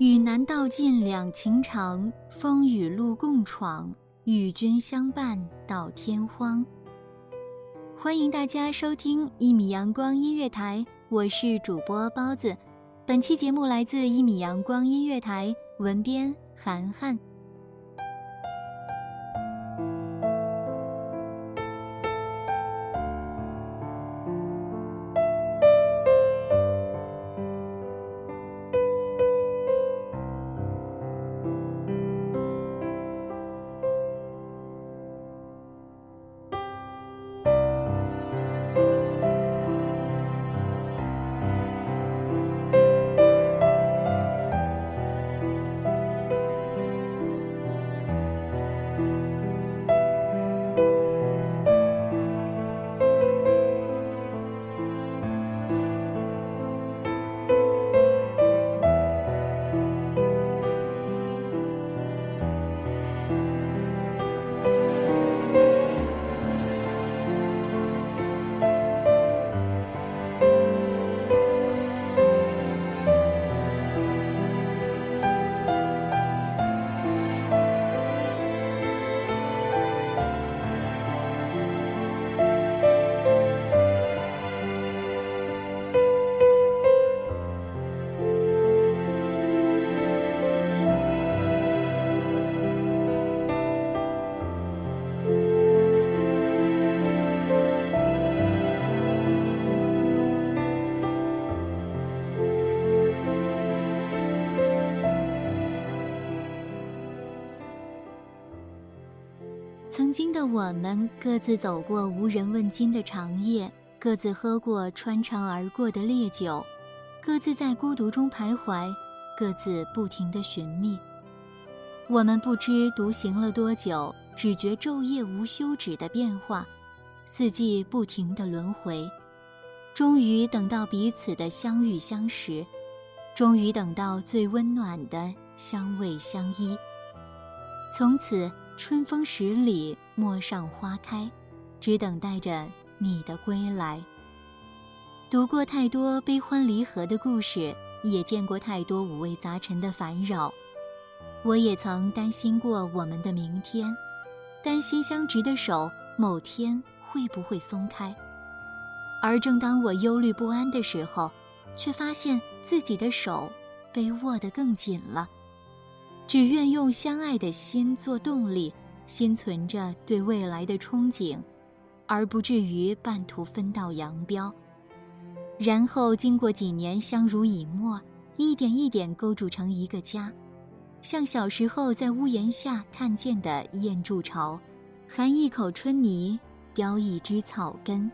与南道尽两情长，风雨路共闯，与君相伴到天荒。欢迎大家收听一米阳光音乐台，我是主播包子。本期节目来自一米阳光音乐台，文编涵涵。曾经的我们，各自走过无人问津的长夜，各自喝过穿肠而过的烈酒，各自在孤独中徘徊，各自不停的寻觅。我们不知独行了多久，只觉昼夜无休止的变化，四季不停的轮回。终于等到彼此的相遇相识，终于等到最温暖的相偎相依。从此。春风十里，陌上花开，只等待着你的归来。读过太多悲欢离合的故事，也见过太多五味杂陈的烦扰。我也曾担心过我们的明天，担心相执的手某天会不会松开。而正当我忧虑不安的时候，却发现自己的手被握得更紧了。只愿用相爱的心做动力，心存着对未来的憧憬，而不至于半途分道扬镳。然后经过几年相濡以沫，一点一点构筑成一个家，像小时候在屋檐下看见的燕筑巢，含一口春泥，叼一枝草根。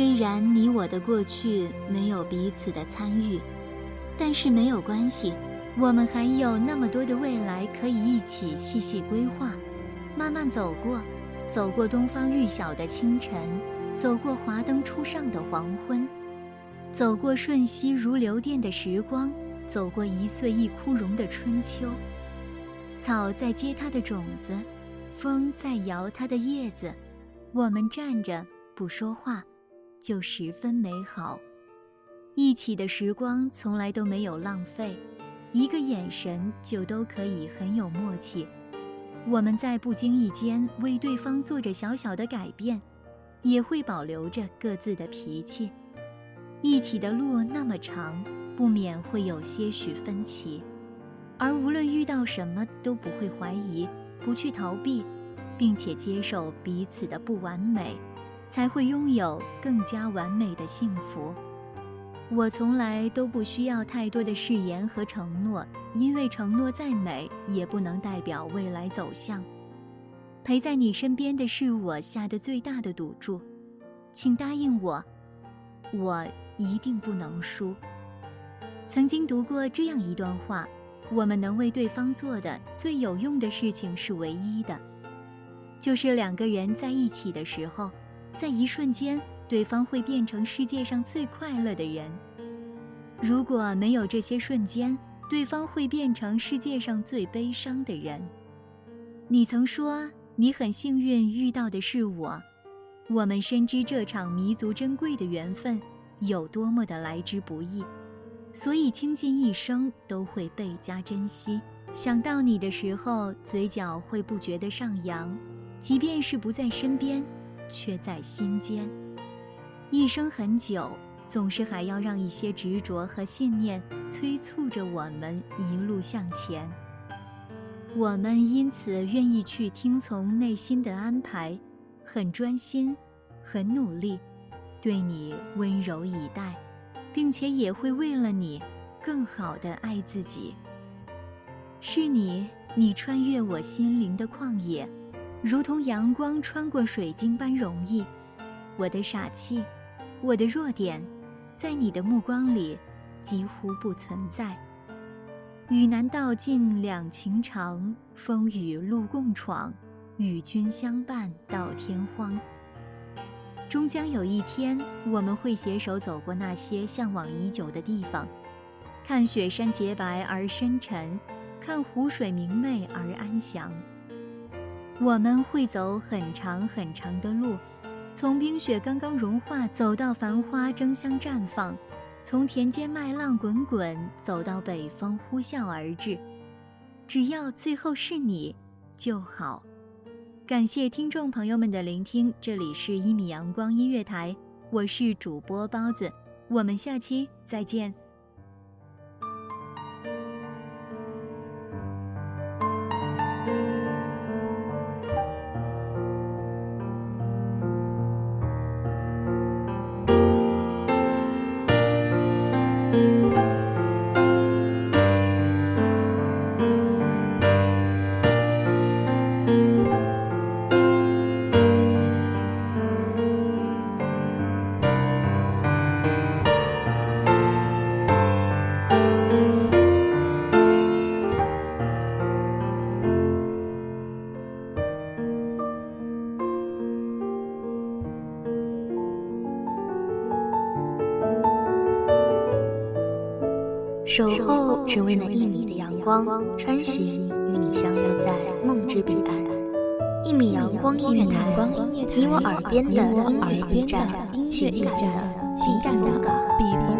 虽然你我的过去没有彼此的参与，但是没有关系，我们还有那么多的未来可以一起细细规划，慢慢走过，走过东方欲晓的清晨，走过华灯初上的黄昏，走过瞬息如流电的时光，走过一岁一枯荣的春秋。草在结它的种子，风在摇它的叶子，我们站着不说话。就十分美好，一起的时光从来都没有浪费，一个眼神就都可以很有默契。我们在不经意间为对方做着小小的改变，也会保留着各自的脾气。一起的路那么长，不免会有些许分歧，而无论遇到什么都不会怀疑，不去逃避，并且接受彼此的不完美。才会拥有更加完美的幸福。我从来都不需要太多的誓言和承诺，因为承诺再美，也不能代表未来走向。陪在你身边的是我下的最大的赌注，请答应我，我一定不能输。曾经读过这样一段话：我们能为对方做的最有用的事情是唯一的，就是两个人在一起的时候。在一瞬间，对方会变成世界上最快乐的人。如果没有这些瞬间，对方会变成世界上最悲伤的人。你曾说你很幸运遇到的是我，我们深知这场弥足珍贵的缘分有多么的来之不易，所以倾尽一生都会倍加珍惜。想到你的时候，嘴角会不觉得上扬，即便是不在身边。却在心间。一生很久，总是还要让一些执着和信念催促着我们一路向前。我们因此愿意去听从内心的安排，很专心，很努力，对你温柔以待，并且也会为了你更好的爱自己。是你，你穿越我心灵的旷野。如同阳光穿过水晶般容易，我的傻气，我的弱点，在你的目光里几乎不存在。与难道尽两情长，风雨路共闯，与君相伴到天荒。终将有一天，我们会携手走过那些向往已久的地方，看雪山洁白而深沉，看湖水明媚而安详。我们会走很长很长的路，从冰雪刚刚融化走到繁花争相绽放，从田间麦浪滚滚走到北风呼啸而至。只要最后是你就好。感谢听众朋友们的聆听，这里是一米阳光音乐台，我是主播包子，我们下期再见。守候只为那一米的阳光，穿行与你相约在梦之彼岸。一米阳光音乐台，你我耳边的音乐驿站，情感的情感的避风港。